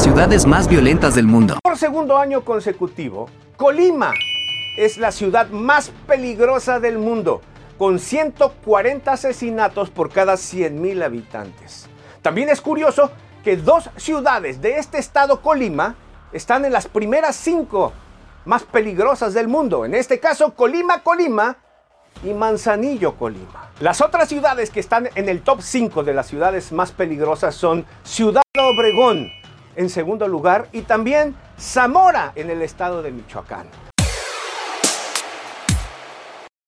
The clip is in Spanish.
ciudades más violentas del mundo. Por segundo año consecutivo, Colima es la ciudad más peligrosa del mundo, con 140 asesinatos por cada 100.000 habitantes. También es curioso que dos ciudades de este estado Colima están en las primeras cinco más peligrosas del mundo. En este caso, Colima, Colima y Manzanillo, Colima. Las otras ciudades que están en el top 5 de las ciudades más peligrosas son Ciudad Obregón en segundo lugar y también Zamora en el estado de Michoacán.